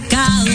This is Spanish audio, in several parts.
pecado.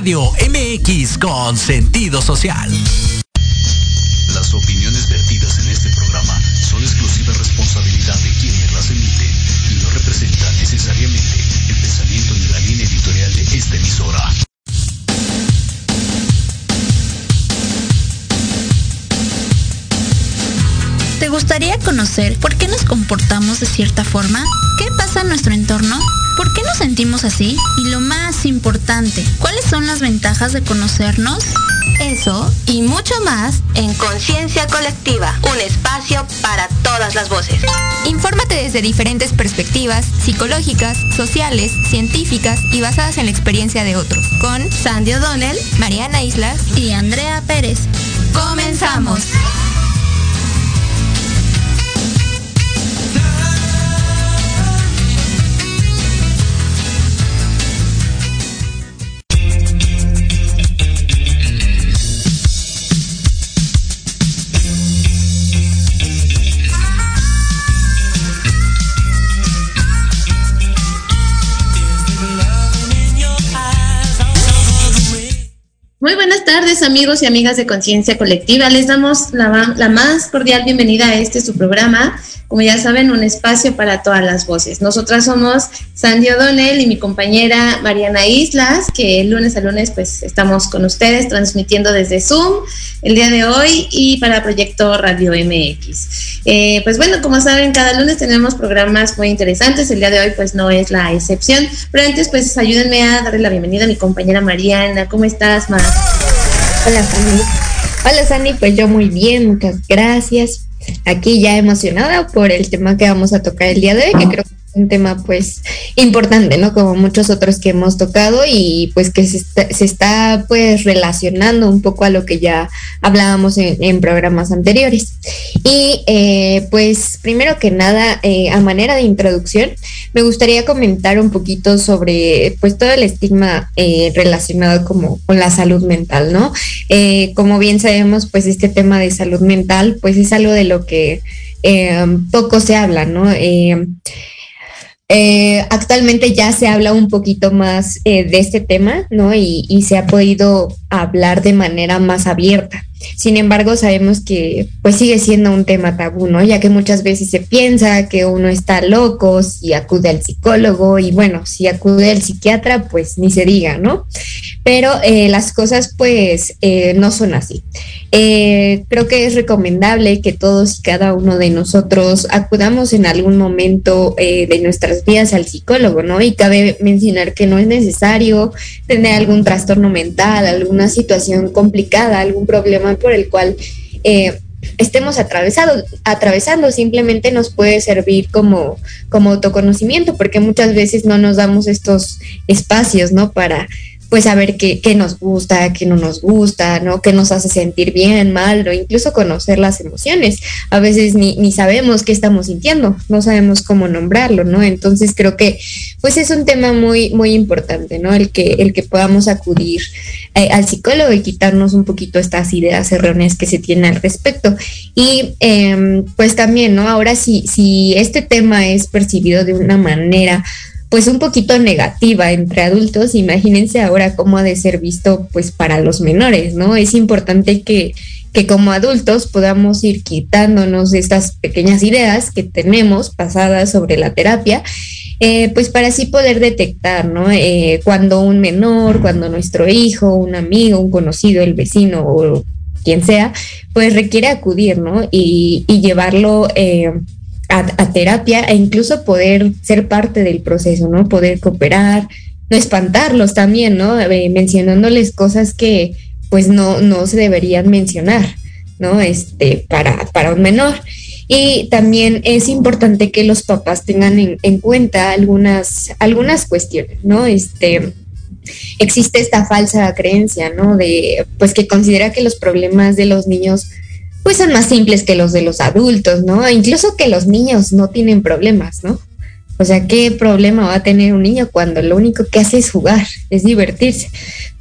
Radio MX con sentido social. Las opiniones vertidas en este programa son exclusiva responsabilidad de quienes las emiten y no representan necesariamente el pensamiento ni la línea editorial de esta emisora. ¿Te gustaría conocer por qué nos comportamos de cierta forma? ¿Qué pasa en nuestro entorno? ¿Por qué nos sentimos así? Y lo más importante, ¿cuáles son las ventajas de conocernos? Eso y mucho más en Conciencia Colectiva, un espacio para todas las voces. Infórmate desde diferentes perspectivas psicológicas, sociales, científicas y basadas en la experiencia de otros, con Sandy O'Donnell, Mariana Islas y Andrea Pérez. ¡Comenzamos! Tardes amigos y amigas de Conciencia Colectiva. Les damos la, la, más cordial bienvenida a este su programa como ya saben, un espacio para todas las voces. Nosotras somos Sandy O'Donnell y mi compañera Mariana Islas, que lunes a lunes pues estamos con ustedes transmitiendo desde Zoom el día de hoy y para Proyecto Radio MX. Eh, pues bueno, como saben, cada lunes tenemos programas muy interesantes, el día de hoy pues no es la excepción, pero antes pues ayúdenme a darle la bienvenida a mi compañera Mariana. ¿Cómo estás, Mar? Hola, Sandy. Hola, Sandy, pues yo muy bien, muchas gracias aquí ya emocionada por el tema que vamos a tocar el día de hoy, que creo que un tema pues importante, ¿no? Como muchos otros que hemos tocado y pues que se está, pues relacionando un poco a lo que ya hablábamos en, programas anteriores. Y eh, pues primero que nada, eh, a manera de introducción, me gustaría comentar un poquito sobre pues todo el estigma eh, relacionado como con la salud mental, ¿no? como bien sabemos, pues este tema de salud mental pues es algo de lo que poco se habla, ¿no? Eh, actualmente ya se habla un poquito más eh, de este tema, ¿no? Y, y, se ha podido hablar de manera más abierta. Sin embargo, sabemos que pues sigue siendo un tema tabú, ¿no? Ya que muchas veces se piensa que uno está loco si acude al psicólogo y bueno, si acude al psiquiatra, pues ni se diga, ¿no? Pero eh, las cosas pues eh, no son así. Eh, creo que es recomendable que todos y cada uno de nosotros acudamos en algún momento de nuestras vidas al psicólogo, ¿no? Y cabe mencionar que no es necesario tener algún trastorno mental, alguna situación complicada, algún problema por el cual eh, estemos atravesando, simplemente nos puede servir como, como autoconocimiento, porque muchas veces no nos damos estos espacios, ¿no? Para pues saber qué, qué, nos gusta, qué no nos gusta, ¿no? Qué nos hace sentir bien, mal, o incluso conocer las emociones. A veces ni, ni sabemos qué estamos sintiendo, no sabemos cómo nombrarlo, ¿no? Entonces creo que pues es un tema muy, muy importante, ¿no? El que, el que podamos acudir eh, al psicólogo y quitarnos un poquito estas ideas erróneas que se tienen al respecto. Y em, pues también, ¿no? Ahora si, si este tema es percibido de una manera pues un poquito negativa entre adultos, imagínense ahora cómo ha de ser visto pues para los menores, ¿no? Es importante que, que como adultos podamos ir quitándonos estas pequeñas ideas que tenemos pasadas sobre la terapia, eh, pues para así poder detectar, ¿no? Eh, cuando un menor, cuando nuestro hijo, un amigo, un conocido, el vecino o quien sea, pues requiere acudir, ¿no? Y, y llevarlo eh, a, terapia e incluso poder ser parte del proceso, ¿no? Poder cooperar, no espantarlos también, ¿no? Eh, mencionándoles cosas que pues no, no se deberían mencionar, ¿no? Este, para, para un menor. Y también es importante que los papás tengan en, en cuenta algunas, algunas cuestiones, ¿no? Este, existe esta falsa creencia, ¿no? De, pues que considera que los problemas de los niños pues son más simples que los de los adultos, ¿no? Incluso que los niños no tienen problemas, ¿no? O sea, ¿qué problema va a tener un niño cuando lo único que hace es jugar, es divertirse,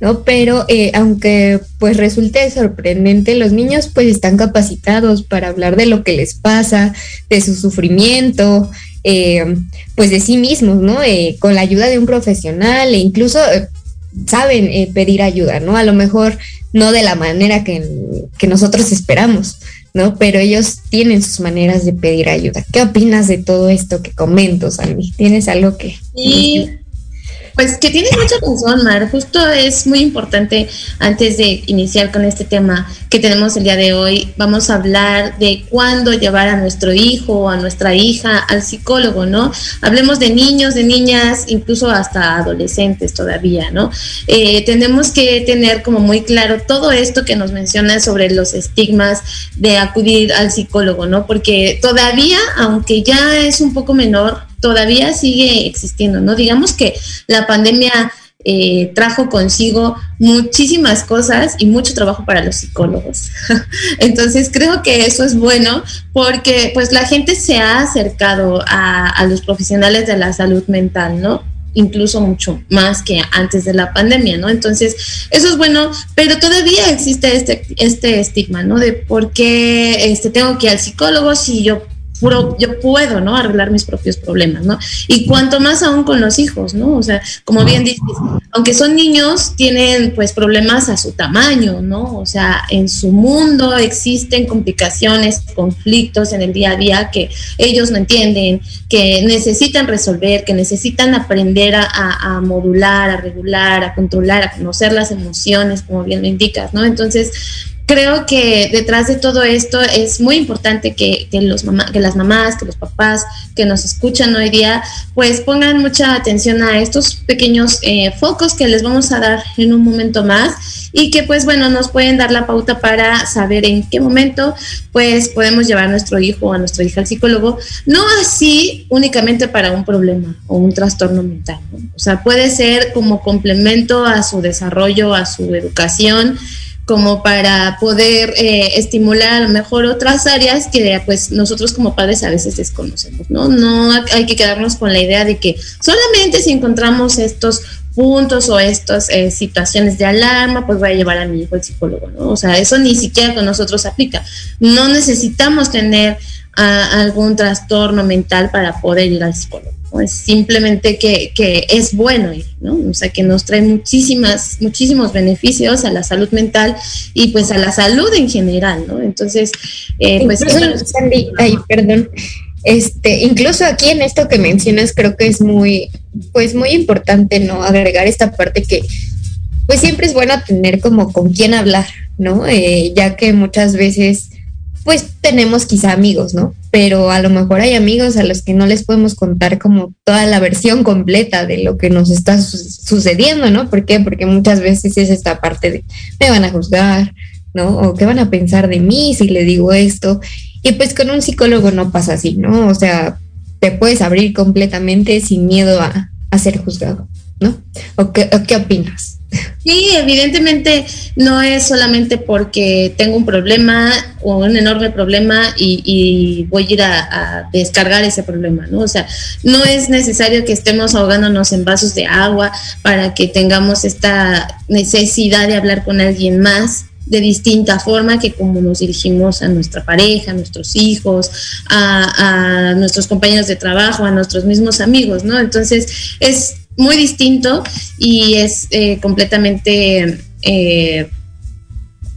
¿no? Pero eh, aunque pues resulte sorprendente, los niños pues están capacitados para hablar de lo que les pasa, de su sufrimiento, eh, pues de sí mismos, ¿no? Eh, con la ayuda de un profesional e incluso saben pedir ayuda, ¿no? A lo mejor no de la manera que, nosotros esperamos, ¿no? Pero ellos tienen sus maneras de pedir ayuda. ¿Qué opinas de todo esto que comento, Sandy? ¿Tienes algo que... Sí. Pues que tienes mucha razón, Mar. Justo es muy importante, antes de iniciar con este tema que tenemos el día de hoy, vamos a hablar de cuándo llevar a nuestro hijo o a nuestra hija al psicólogo, ¿no? Hablemos de niños, de niñas, incluso hasta adolescentes todavía, ¿no? Eh, tenemos que tener como muy claro todo esto que nos menciona sobre los estigmas de acudir al psicólogo, ¿no? Porque todavía, aunque ya es un poco menor, todavía sigue existiendo, ¿no? Digamos que la pandemia eh, trajo consigo muchísimas cosas y mucho trabajo para los psicólogos. Entonces creo que eso es bueno porque pues la gente se ha acercado a, los profesionales de la salud mental, ¿no? incluso mucho más que antes de la pandemia, ¿no? Entonces, eso es bueno, pero todavía existe este, este estigma, ¿no? De por qué este, tengo que ir al psicólogo si yo yo puedo, ¿no? Arreglar mis propios problemas, ¿no? Y cuanto más aún con los hijos, ¿no? O sea, como bien dices, aunque son niños, tienen pues problemas a su tamaño, ¿no? O sea, en su mundo existen complicaciones, conflictos en el día a día que ellos no entienden, que necesitan resolver, que necesitan aprender a, a modular, a regular, a controlar, a conocer las emociones, como bien lo indicas, ¿no? Entonces, creo que detrás de todo esto es muy importante que, los que las mamás, que los papás que nos escuchan hoy día, pues pongan mucha atención a estos pequeños eh, focos que les vamos a dar en un momento más y que pues bueno, nos pueden dar la pauta para saber en qué momento pues podemos llevar a nuestro hijo o a nuestra hija al psicólogo, no así únicamente para un problema o un trastorno mental, o sea, puede ser como complemento a su desarrollo, a su educación, como para poder eh, estimular a lo mejor otras áreas que pues nosotros como padres a veces desconocemos, ¿no? No hay que quedarnos con la idea de que solamente si encontramos estos puntos o estas eh, situaciones de alarma, pues voy a llevar a mi hijo al psicólogo, ¿no? O sea, eso ni siquiera con nosotros aplica. No necesitamos tener ah, algún trastorno mental para poder ir al psicólogo es simplemente que, es bueno ir, ¿no? O sea, que nos trae muchísimas, muchísimos beneficios a la salud mental y pues a la salud en general, ¿no? Entonces, eh, pues... Sandy, ay, perdón. Este, incluso aquí en esto que mencionas, creo que es muy, pues muy importante, ¿no? Agregar esta parte que, pues siempre es bueno tener como con quién hablar, ¿no? Eh, ya que muchas veces pues tenemos quizá amigos, ¿no? Pero a lo mejor hay amigos a los que no les podemos contar como toda la versión completa de lo que nos está sucediendo, ¿no? ¿Por qué? Porque muchas veces es esta parte de me van a juzgar, ¿no? O qué van a pensar de mí si le digo esto. Y pues con un psicólogo no pasa así, ¿no? O sea, te puedes abrir completamente sin miedo a, ser juzgado, ¿no? ¿O qué, o qué opinas? Sí, evidentemente no es solamente porque tengo un problema o un enorme problema y, voy a ir a, descargar ese problema, ¿no? O sea, no es necesario que estemos ahogándonos en vasos de agua para que tengamos esta necesidad de hablar con alguien más de distinta forma que como nos dirigimos a nuestra pareja, a nuestros hijos, a, a nuestros compañeros de trabajo, a nuestros mismos amigos, ¿no? Entonces es muy distinto y es eh, completamente, eh,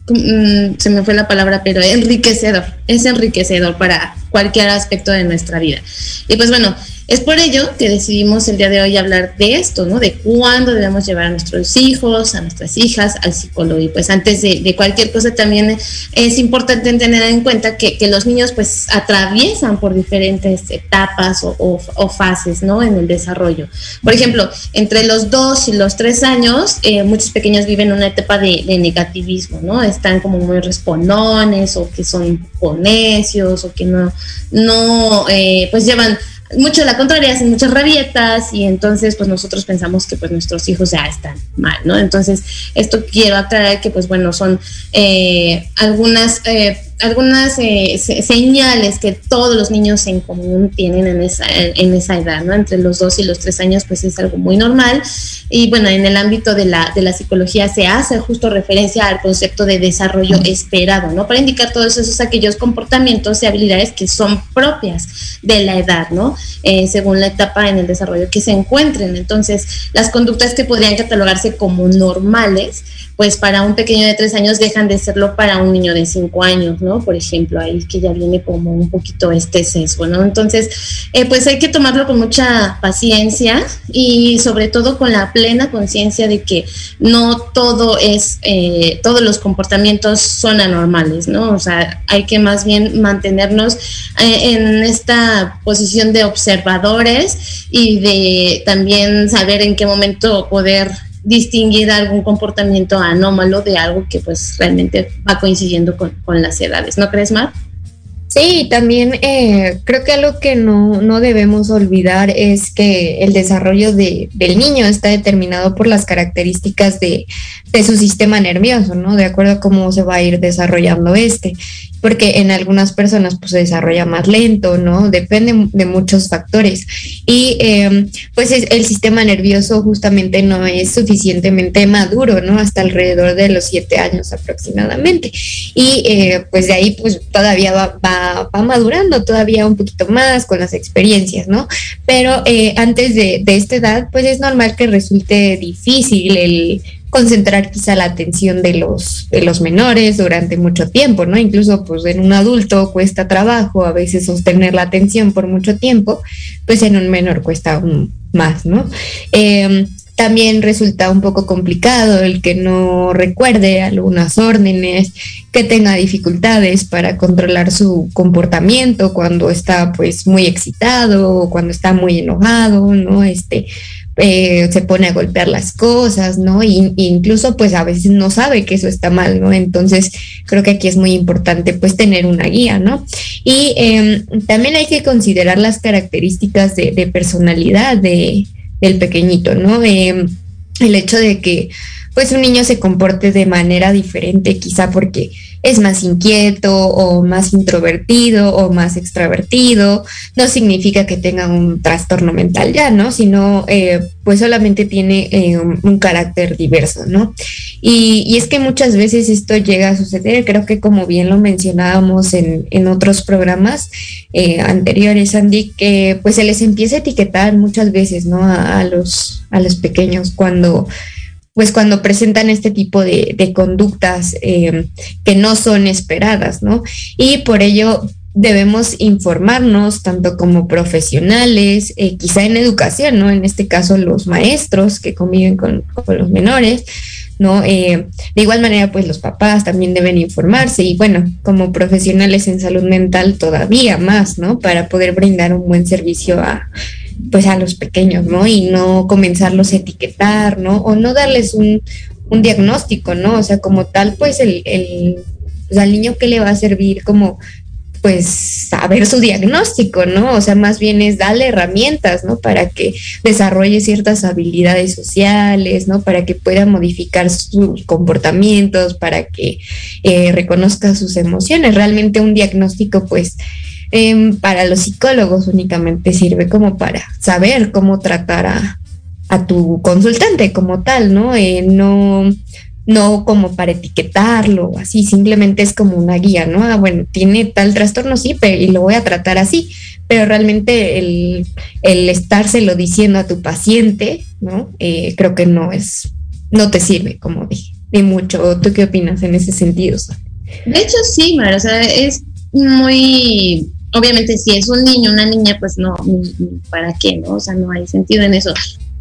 mm, se me fue la palabra, pero enriquecedor, es enriquecedor para cualquier aspecto de nuestra vida. Y pues bueno, es por ello que decidimos el día de hoy hablar de esto, ¿no? De cuándo debemos llevar a nuestros hijos, a nuestras hijas al psicólogo. Y pues antes de, cualquier cosa también es importante tener en cuenta que, los niños pues atraviesan por diferentes etapas o, fases, ¿no? En el desarrollo. Por ejemplo, entre los dos y los tres años, eh, muchos pequeños viven una etapa de, negativismo, ¿no? Están como muy respondones o que son un necios o que no, no, eh, pues llevan mucho la contraria, hacen muchas rabietas y entonces pues nosotros pensamos que pues nuestros hijos ya están mal, ¿no? Entonces esto quiero aclarar que pues bueno, son eh, algunas... Eh, algunas eh, señales que todos los niños en común tienen en esa, en esa edad, ¿no? Entre los dos y los tres años, pues es algo muy normal. Y bueno, en el ámbito de la, de la psicología se hace justo referencia al concepto de desarrollo esperado, ¿no? Para indicar todos esos aquellos comportamientos y habilidades que son propias de la edad, ¿no? Eh, según la etapa en el desarrollo que se encuentren. Entonces, las conductas que podrían catalogarse como normales, pues para un pequeño de tres años dejan de serlo para un niño de cinco años, ¿no? Por ejemplo, ahí que ya viene como un poquito este sesgo, ¿no? Entonces, eh, pues hay que tomarlo con mucha paciencia y sobre todo con la plena conciencia de que no todo es, eh, todos los comportamientos son anormales, ¿no? O sea, hay que más bien mantenernos eh, en esta posición de observadores y de también saber en qué momento poder distinguir algún comportamiento anómalo de algo que pues realmente va coincidiendo con, las edades, ¿no crees, Mar? Sí, también eh, creo que algo que no, no, debemos olvidar es que el desarrollo de, del niño está determinado por las características de, de, su sistema nervioso, ¿no? De acuerdo a cómo se va a ir desarrollando este porque en algunas personas pues se desarrolla más lento, ¿no? Depende de muchos factores. Y em, pues el sistema nervioso justamente no es suficientemente maduro, ¿no? Hasta alrededor de los siete años aproximadamente. Y eh, pues de ahí pues todavía va, va, madurando todavía un poquito más con las experiencias, ¿no? Pero eh, antes de, esta edad pues es normal que resulte difícil el concentrar quizá la atención de los, de los menores durante mucho tiempo, ¿no? Incluso pues en un adulto cuesta trabajo a veces sostener la atención por mucho tiempo, pues en un menor cuesta aún más, ¿no? Em, también resulta un poco complicado el que no recuerde algunas órdenes, que tenga dificultades para controlar su comportamiento cuando está pues muy excitado o cuando está muy enojado, ¿no? Este, eh, se pone a golpear las cosas, ¿no? Y, incluso pues a veces no sabe que eso está mal, ¿no? Entonces creo que aquí es muy importante pues tener una guía, ¿no? Y em, también hay que considerar las características de, personalidad de, del pequeñito, ¿no? Em, el hecho de que pues un niño se comporte de manera diferente, quizá porque es más inquieto o más introvertido o más extravertido, no significa que tenga un trastorno mental ya, ¿no? Sino eh, pues solamente tiene eh, un, carácter diverso, ¿no? Y, es que muchas veces esto llega a suceder, creo que como bien lo mencionábamos en, otros programas eh, anteriores, Andy, que pues se les empieza a etiquetar muchas veces, ¿no? A, los, a los pequeños cuando pues cuando presentan este tipo de, conductas eh, que no son esperadas, ¿no? Y por ello debemos informarnos tanto como profesionales, eh, quizá en educación, ¿no? En este caso los maestros que conviven con, los menores, ¿no? Eh, de igual manera, pues los papás también deben informarse y bueno, como profesionales en salud mental todavía más, ¿no? Para poder brindar un buen servicio a, pues a los pequeños, ¿no? Y no comenzarlos a etiquetar, ¿no? O no darles un, diagnóstico, ¿no? O sea, como tal, pues el, el pues, al niño que le va a servir como pues saber su diagnóstico, ¿no? O sea, más bien es darle herramientas, ¿no? Para que desarrolle ciertas habilidades sociales, ¿no? Para que pueda modificar sus comportamientos, para que eh, reconozca sus emociones. Realmente un diagnóstico, pues, Em, para los psicólogos únicamente sirve como para saber cómo tratar a, tu consultante como tal, ¿no? Eh, no, no como para etiquetarlo, así, simplemente es como una guía, ¿no? Ah, bueno, tiene tal trastorno, sí, pero, y lo voy a tratar así, pero realmente el, el estárselo diciendo a tu paciente, ¿no? Eh, creo que no es, no te sirve, como dije, ni mucho. ¿Tú qué opinas en ese sentido? De hecho, sí, Mar, o sea, es muy obviamente si es un niño, una niña, pues no, ¿para qué? ¿no? O sea, no hay sentido en eso.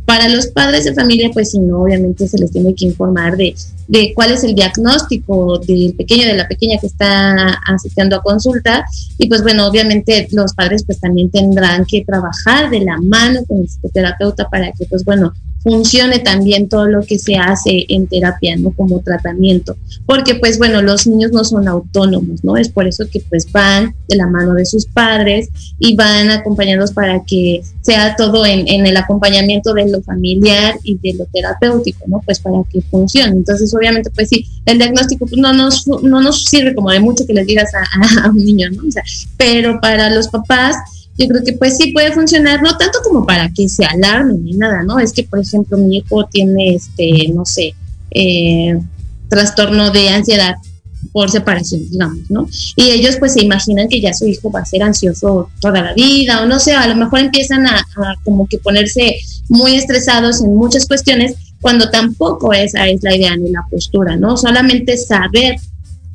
Para los padres de familia, pues sí, no, obviamente se les tiene que informar de, de cuál es el diagnóstico del pequeño, de la pequeña que está asistiendo a consulta. Y pues bueno, obviamente los padres pues también tendrán que trabajar de la mano con el psicoterapeuta para que pues bueno, funcione también todo lo que se hace en terapia, ¿no? Como tratamiento. Porque pues bueno, los niños no son autónomos, ¿no? Es por eso que pues van de la mano de sus padres y van acompañados para que sea todo en, el acompañamiento de lo familiar y de lo terapéutico, ¿no? Pues para que funcione. Entonces obviamente pues sí, el diagnóstico pues, no, nos, no nos sirve como de mucho que les digas a, a un niño, ¿no? O sea, pero para los papás yo creo que pues sí puede funcionar, no tanto como para que se alarmen ni nada, ¿no? Es que, por ejemplo, mi hijo tiene, este, no sé, eh, trastorno de ansiedad por separación, digamos, ¿no? Y ellos pues se imaginan que ya su hijo va a ser ansioso toda la vida, o no sé, a lo mejor empiezan a, a como que ponerse muy estresados en muchas cuestiones, cuando tampoco esa es la idea ni la postura, ¿no? Solamente saber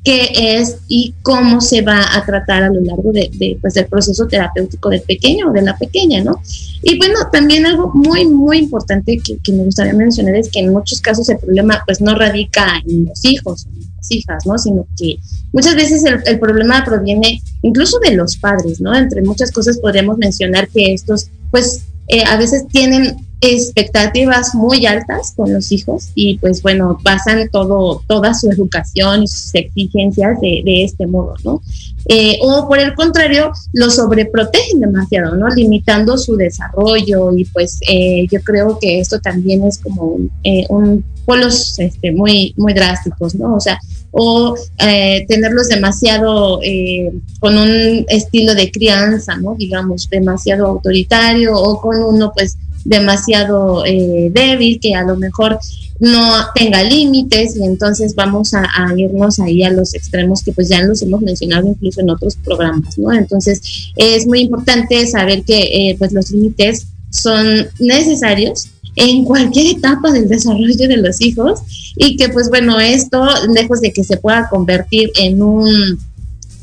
qué es y cómo se va a tratar a lo largo de, pues, del proceso terapéutico del pequeño o de la pequeña, ¿no? Y bueno, también algo muy, muy importante que, que, me gustaría mencionar es que en muchos casos el problema pues no radica en los hijos, en las hijas, ¿no? Sino que muchas veces el, el problema proviene incluso de los padres, ¿no? Entre muchas cosas podríamos mencionar que estos pues eh, a veces tienen expectativas muy altas con los hijos y pues bueno, basan todo, toda su educación y sus exigencias de, este modo, ¿no? Eh, o por el contrario, lo sobreprotegen demasiado, ¿no? Limitando su desarrollo y pues eh, yo creo que esto también es como un, un polos este, muy, muy drásticos, ¿no? O sea, o eh, tenerlos demasiado eh, con un estilo de crianza, ¿no? Digamos, demasiado autoritario o con uno pues demasiado eh, débil que a lo mejor no tenga límites y entonces vamos a, irnos ahí a los extremos que pues ya los hemos mencionado incluso en otros programas, ¿no? Entonces es muy importante saber que pues los límites son necesarios en cualquier etapa del desarrollo de los hijos y que pues bueno, esto lejos de que se pueda convertir en un,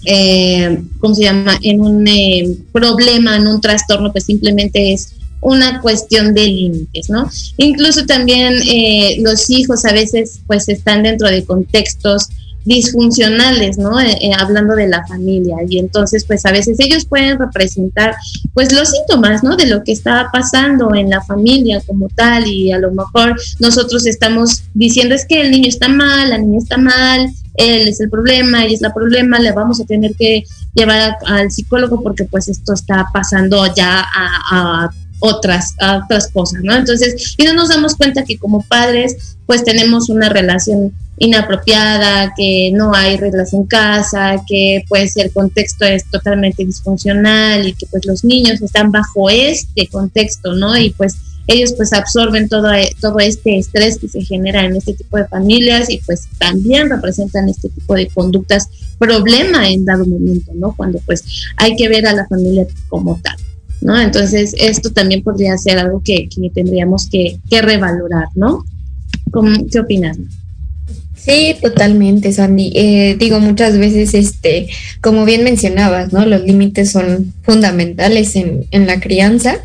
eh, ¿cómo se llama?, en un eh, problema, en un trastorno, pues simplemente es una cuestión de límites, ¿no? Incluso también eh, los hijos a veces pues están dentro de contextos disfuncionales, ¿no? Eh, eh, hablando de la familia. Y entonces, pues a veces ellos pueden representar, pues los síntomas, ¿no? De lo que está pasando en la familia como tal. Y a lo mejor nosotros estamos diciendo es que el niño está mal, la niña está mal, él es el problema, ella es la problema, le vamos a tener que llevar al psicólogo porque pues esto está pasando ya a, a otras, otras cosas, ¿no? Entonces, y no nos damos cuenta que como padres, pues tenemos una relación inapropiada, que no hay reglas en casa, que pues el contexto es totalmente disfuncional y que pues los niños están bajo este contexto, ¿no? Y pues ellos pues absorben todo, todo este estrés que se genera en este tipo de familias y pues también representan este tipo de conductas problema en dado momento, ¿no? Cuando pues hay que ver a la familia como tal, ¿no? Entonces esto también podría ser algo que, que tendríamos que, que revalorar, ¿no? ¿Qué opinas? Sí, totalmente, Sandy. Eh, digo, muchas veces, este, como bien mencionabas, ¿no? Los límites son fundamentales en, en la crianza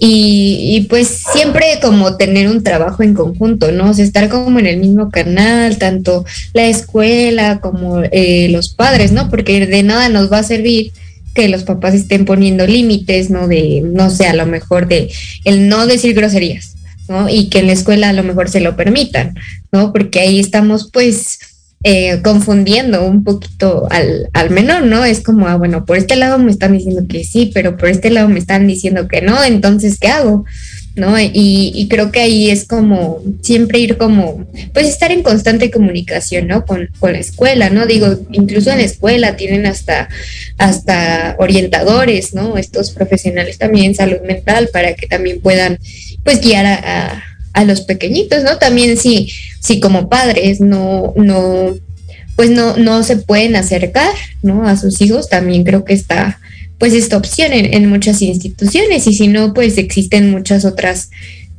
y, y, pues siempre como tener un trabajo en conjunto, ¿no? O sea, estar como en el mismo canal, tanto la escuela como eh, los padres, ¿no? Porque de nada nos va a servir que los papás estén poniendo límites, ¿no? De, no sé, a lo mejor de el no decir groserías, ¿no? Y que en la escuela a lo mejor se lo permitan, ¿no? Porque ahí estamos pues eh, confundiendo un poquito al, al, menor, ¿no? Es como, ah, bueno, por este lado me están diciendo que sí, pero por este lado me están diciendo que no, entonces, ¿qué hago? ¿No? Y, creo que ahí es como siempre ir como, pues estar en constante comunicación, ¿no? Con, con, la escuela, ¿no? Digo, incluso en la escuela tienen hasta, hasta orientadores, ¿no? Estos profesionales también, salud mental, para que también puedan pues guiar a, a, los pequeñitos, ¿no? También si, si como padres no, no, pues no, no se pueden acercar, ¿no? A sus hijos, también creo que está, pues esta opción en, en muchas instituciones y si no, pues existen muchas otras,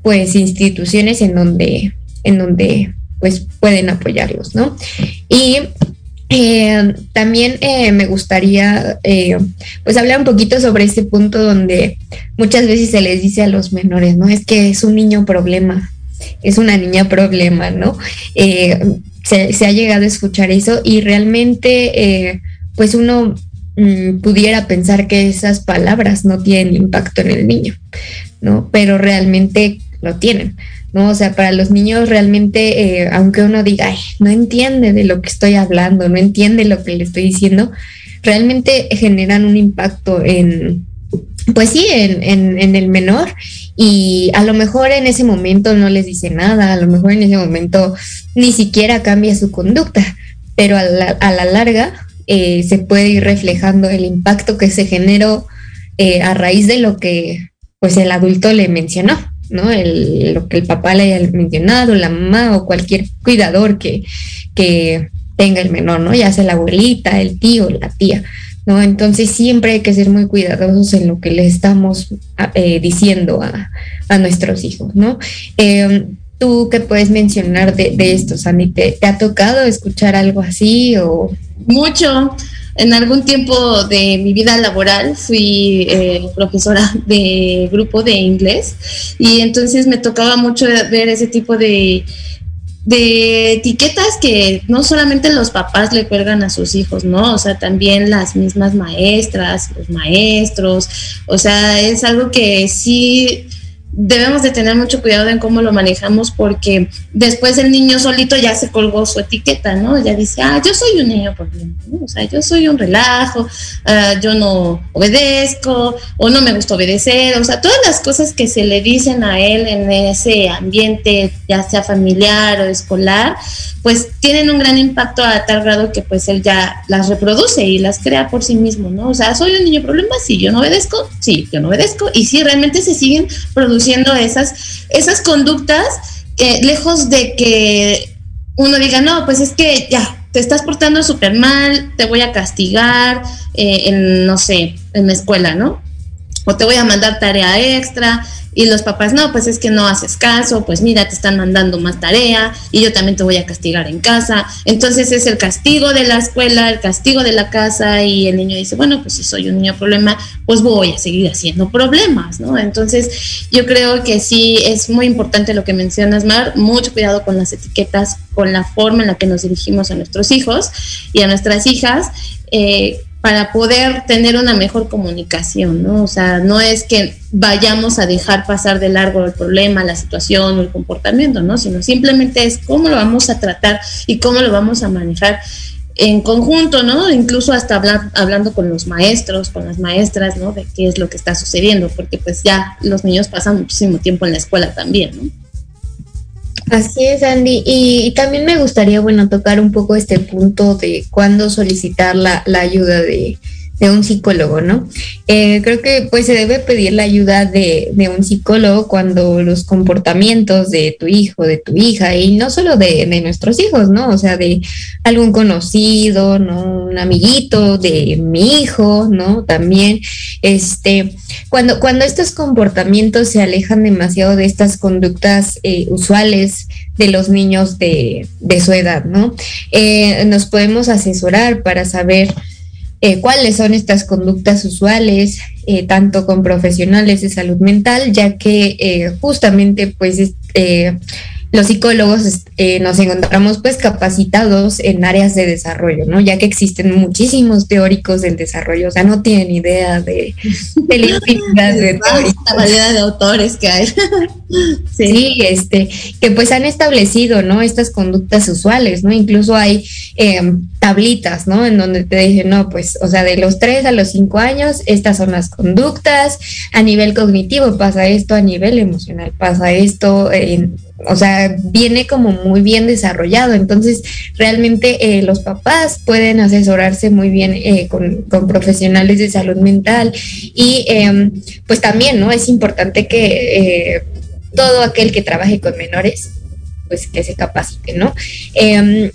pues instituciones en donde, en donde, pues pueden apoyarlos, ¿no? Y eh, también eh, me gustaría eh, pues hablar un poquito sobre este punto donde muchas veces se les dice a los menores, ¿no? Es que es un niño problema, es una niña problema, ¿no? Se, se, ha llegado a escuchar eso y realmente pues uno mm, pudiera pensar que esas palabras no tienen impacto en el niño, ¿no? Pero realmente lo tienen. ¿no? O sea, para los niños realmente, eh, aunque uno diga, no entiende de lo que estoy hablando, no entiende lo que le estoy diciendo, realmente generan un impacto en, pues sí, en, en, en, el menor y a lo mejor en ese momento no les dice nada, a lo mejor en ese momento ni siquiera cambia su conducta, pero a la, a la larga eh, se puede ir reflejando el impacto que se generó eh, a raíz de lo que pues el adulto le mencionó. ¿no? El, lo que el papá le haya mencionado, la mamá o cualquier cuidador que, que tenga el menor, ¿no? Ya sea la abuelita, el tío, la tía, ¿no? Entonces siempre hay que ser muy cuidadosos en lo que le estamos eh, diciendo a, a, nuestros hijos, ¿no? Eh, ¿Tú qué puedes mencionar de, de esto, Sandy? ¿Te, ¿Te, ha tocado escuchar algo así o, Mucho. En algún tiempo de mi vida laboral fui eh, profesora de grupo de inglés y entonces me tocaba mucho ver ese tipo de, de etiquetas que no solamente los papás le cuelgan a sus hijos, ¿no? O sea, también las mismas maestras, los maestros, o sea, es algo que sí debemos de tener mucho cuidado en cómo lo manejamos porque después el niño solito ya se colgó su etiqueta, ¿no? Ya dice, ah, yo soy un niño problema, ¿no? O sea, yo soy un relajo, ah, yo no obedezco o no me gusta obedecer, o sea, todas las cosas que se le dicen a él en ese ambiente, ya sea familiar o escolar, pues tienen un gran impacto a tal grado que pues él ya las reproduce y las crea por sí mismo, ¿no? O sea, soy un niño problema, sí, yo no obedezco, sí, yo no obedezco y sí, realmente se siguen produciendo esas, esas conductas, lejos de que uno diga, no, pues es que ya, te estás portando súper mal, te voy a castigar eh, en, no sé, en la escuela, ¿no? O te voy a mandar tarea extra, y los papás, no, pues es que no haces caso, pues mira, te están mandando más tarea y yo también te voy a castigar en casa. Entonces es el castigo de la escuela, el castigo de la casa y el niño dice, bueno, pues si soy un niño problema, pues voy a seguir haciendo problemas, ¿no? Entonces yo creo que sí es muy importante lo que mencionas, Mar, mucho cuidado con las etiquetas, con la forma en la que nos dirigimos a nuestros hijos y a nuestras hijas. Eh, para poder tener una mejor comunicación, ¿no? O sea, no es que vayamos a dejar pasar de largo el problema, la situación o el comportamiento, ¿no? Sino simplemente es cómo lo vamos a tratar y cómo lo vamos a manejar en conjunto, ¿no? Incluso hasta hablando con los maestros, con las maestras, ¿no? De qué es lo que está sucediendo, porque pues ya los niños pasan muchísimo tiempo en la escuela también, ¿no? Así es, Andy. Y, también me gustaría, bueno, tocar un poco este punto de cuándo solicitar la, la ayuda de, de un psicólogo, ¿no? Eh, creo que pues se debe pedir la ayuda de, de, un psicólogo cuando los comportamientos de tu hijo, de tu hija, y no solo de, de, nuestros hijos, ¿no? O sea, de algún conocido, ¿no? Un amiguito de mi hijo, ¿no? También, este, cuando, cuando estos comportamientos se alejan demasiado de estas conductas eh, usuales de los niños de, de su edad, ¿no? Eh, nos podemos asesorar para saber eh, cuáles son estas conductas usuales, eh, tanto con profesionales de salud mental, ya que eh, justamente pues los psicólogos eh, nos encontramos pues capacitados en áreas de desarrollo, ¿no? Ya que existen muchísimos teóricos del desarrollo, o sea, no tienen idea de, de la infinidad de de autores que hay. sí. este, que pues han establecido, ¿no? Estas conductas usuales, ¿no? Incluso hay em, tablitas, ¿no? En donde te dicen, no, pues, o sea, de los 3 a los 5 años, estas son las conductas, a nivel cognitivo pasa esto, a nivel emocional pasa esto, o sea, viene como muy bien desarrollado. Entonces, realmente eh, los papás pueden asesorarse muy bien eh, con, profesionales de salud mental y em, pues también, ¿no? Es importante que eh, todo aquel que trabaje con menores, pues que se capacite, ¿no? Em,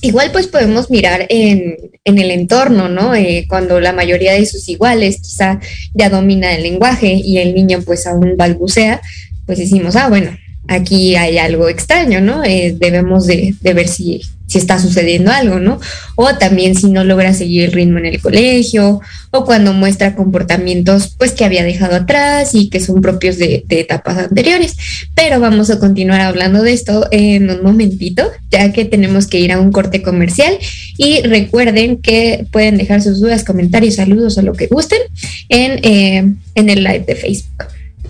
igual pues podemos mirar en, en el entorno, ¿no? cuando la mayoría de sus iguales quizá ya domina el lenguaje y el niño pues aún balbucea, pues decimos, ah, bueno, aquí hay algo extraño, ¿no? Eh, debemos de, ver si, está sucediendo algo, ¿no? O también si no logra seguir el ritmo en el colegio, o cuando muestra comportamientos pues que había dejado atrás y que son propios de, de etapas anteriores. Pero vamos a continuar hablando de esto en un momentito, ya que tenemos que ir a un corte comercial. Y recuerden que pueden dejar sus dudas, comentarios, saludos o lo que gusten en, eh, en el live de Facebook.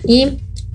Y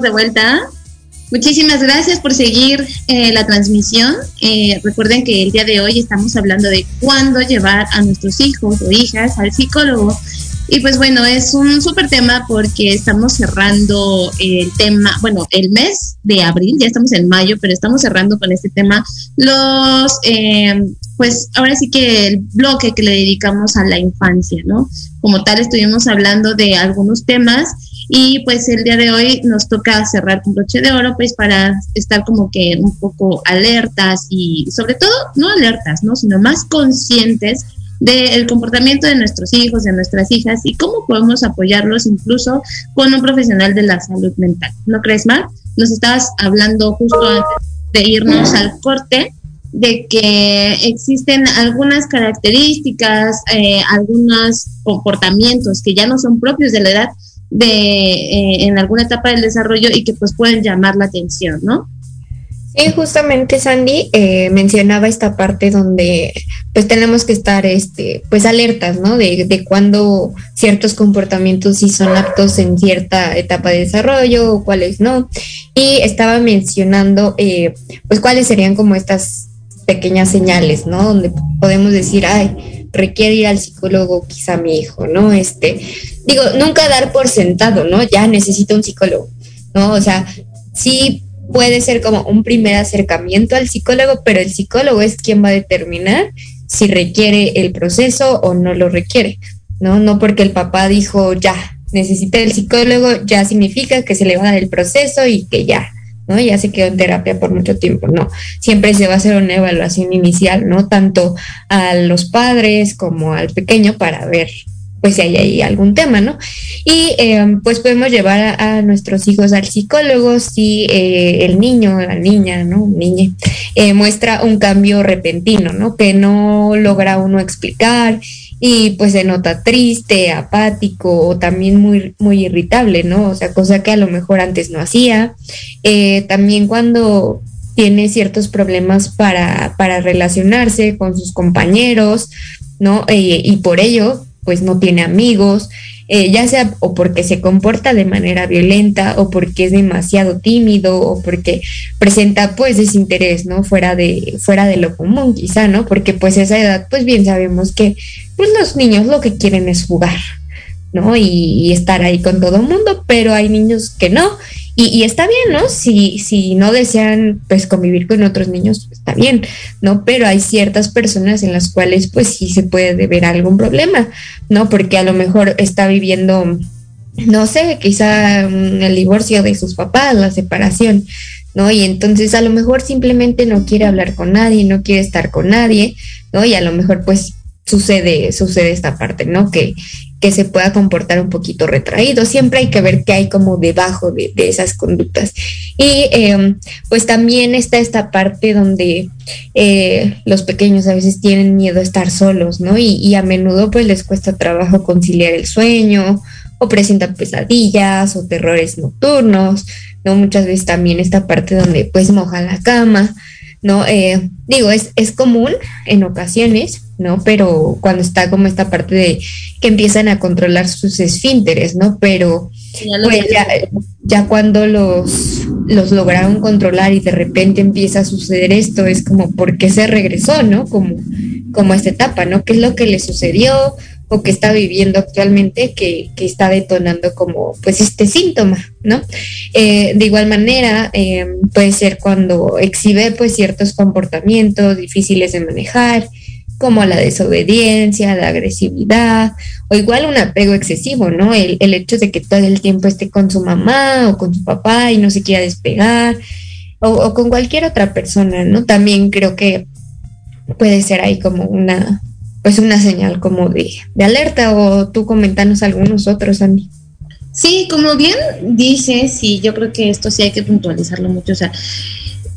Estamos de vuelta. Muchísimas gracias por seguir eh, la transmisión. Eh, recuerden que el día de hoy estamos hablando de cuándo llevar a nuestros hijos o hijas al psicólogo. Y pues bueno, es un súper tema porque estamos cerrando el tema, bueno, el mes de abril, ya estamos en mayo, pero estamos cerrando con este tema los, eh, pues ahora sí que el bloque que le dedicamos a la infancia, ¿no? Como tal, estuvimos hablando de algunos temas y pues el día de hoy nos toca cerrar con broche de oro, pues para estar como que un poco alertas y sobre todo, no alertas, ¿no? Sino más conscientes del comportamiento de nuestros hijos, de nuestras hijas y cómo podemos apoyarlos incluso con un profesional de la salud mental. ¿No crees, Mar? Nos estabas hablando justo antes de irnos al corte de que existen algunas características, eh, algunos comportamientos que ya no son propios de la edad, de eh, en alguna etapa del desarrollo y que pues pueden llamar la atención, ¿no? Sí, justamente Sandy eh, mencionaba esta parte donde pues tenemos que estar este pues alertas, ¿no? De, de cuando ciertos comportamientos sí son aptos en cierta etapa de desarrollo o cuáles no. Y estaba mencionando eh, pues cuáles serían como estas pequeñas señales, ¿no? Donde podemos decir, ay, requiere ir al psicólogo quizá mi hijo, ¿no? Este, digo, nunca dar por sentado, ¿no? Ya necesito un psicólogo, ¿no? O sea, sí puede ser como un primer acercamiento al psicólogo, pero el psicólogo es quien va a determinar si requiere el proceso o no lo requiere, ¿no? No porque el papá dijo ya, necesita el psicólogo, ya significa que se le va a dar el proceso y que ya, ¿no? Ya se quedó en terapia por mucho tiempo, no. Siempre se va a hacer una evaluación inicial, ¿no? Tanto a los padres como al pequeño para ver pues si hay ahí algún tema, ¿no? Y eh, pues podemos llevar a, nuestros hijos al psicólogo si eh, el niño, la niña, ¿no? Niña, eh, muestra un cambio repentino, ¿no? Que no logra uno explicar y pues se nota triste, apático o también muy, muy irritable, ¿no? O sea, cosa que a lo mejor antes no hacía. también cuando tiene ciertos problemas para, para relacionarse con sus compañeros, ¿no? y por ello pues no tiene amigos, eh, ya sea o porque se comporta de manera violenta o porque es demasiado tímido o porque presenta pues desinterés, ¿no? Fuera de, fuera de lo común quizá, ¿no? Porque pues esa edad pues bien sabemos que pues los niños lo que quieren es jugar, ¿no? Y, estar ahí con todo el mundo, pero hay niños que no. Y, está bien, ¿no? Si, si no desean pues convivir con otros niños, pues, está bien, ¿no? Pero hay ciertas personas en las cuales pues sí se puede ver algún problema, ¿no? Porque a lo mejor está viviendo, no sé, quizá el divorcio de sus papás, la separación, ¿no? Y entonces a lo mejor simplemente no quiere hablar con nadie, no quiere estar con nadie, ¿no? Y a lo mejor pues sucede, sucede esta parte, ¿no? Que, que se pueda comportar un poquito retraído. Siempre hay que ver qué hay como debajo de, esas conductas. Y em, pues también está esta parte donde eh, los pequeños a veces tienen miedo a estar solos, ¿no? Y, a menudo pues les cuesta trabajo conciliar el sueño o presentan pesadillas o terrores nocturnos, ¿no? Muchas veces también esta parte donde pues mojan la cama. ¿No? Eh, digo, es, es común en ocasiones, ¿no? Pero cuando está como esta parte de que empiezan a controlar sus esfínteres, ¿no? Pero pues, ya, cuando los, los lograron controlar y de repente empieza a suceder esto, es como, ¿por qué se regresó, ¿no? Como, como esta etapa, ¿no? ¿Qué es lo que le sucedió? O que está viviendo actualmente que, está detonando como pues este síntoma, ¿no? Eh, de igual manera, eh, puede ser cuando exhibe pues ciertos comportamientos difíciles de manejar, como la desobediencia, la agresividad, o igual un apego excesivo, ¿no? El, el hecho de que todo el tiempo esté con su mamá o con su papá y no se quiera despegar, o con cualquier otra persona, ¿no? También creo que puede ser ahí como una pues una señal como de, de alerta o tú comentanos algunos otros, Andy. Sí, como bien dices, sí, yo creo que esto sí hay que puntualizarlo mucho, o sea,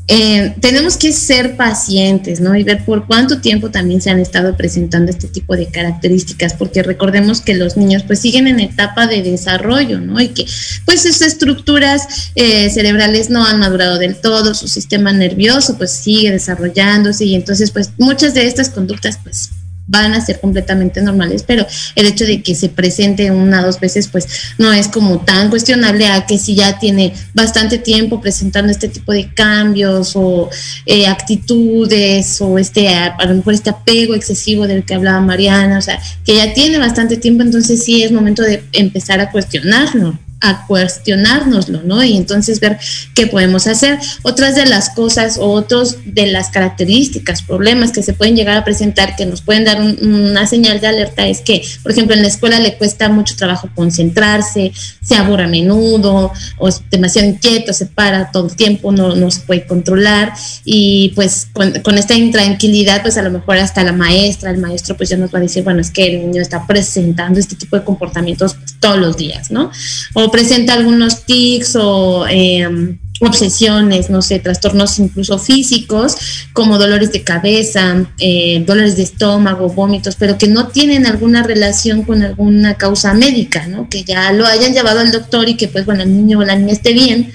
eh, tenemos que ser pacientes, ¿no? Y ver por cuánto tiempo también se han estado presentando este tipo de características, porque recordemos que los niños pues siguen en etapa de desarrollo, ¿no? Y que pues sus estructuras eh, cerebrales no han madurado del todo, su sistema nervioso pues sigue desarrollándose y entonces pues muchas de estas conductas pues van a ser completamente normales, pero el hecho de que se presente una o dos veces, pues no es como tan cuestionable a que si ya tiene bastante tiempo presentando este tipo de cambios o eh, actitudes o este, a, lo mejor este apego excesivo del que hablaba Mariana, o sea, que ya tiene bastante tiempo, entonces sí es momento de empezar a cuestionarlo a cuestionárnoslo, ¿no? Y entonces ver qué podemos hacer. Otras de las cosas o otros de las características, problemas que se pueden llegar a presentar que nos pueden dar una señal de alerta es que, por ejemplo, en la escuela le cuesta mucho trabajo concentrarse, se aburre a menudo o es demasiado inquieto, se para todo el tiempo, no, no se puede controlar y pues con, esta intranquilidad, pues a lo mejor hasta la maestra, el maestro pues ya nos va a decir, bueno, es que el niño está presentando este tipo de comportamientos todos los días, ¿no? O presenta algunos tics o em, obsesiones, no sé, trastornos incluso físicos, como dolores de cabeza, eh, dolores de estómago, vómitos, pero que no tienen alguna relación con alguna causa médica, ¿no? Que ya lo hayan llevado al doctor y que pues bueno, el niño o la niña esté bien,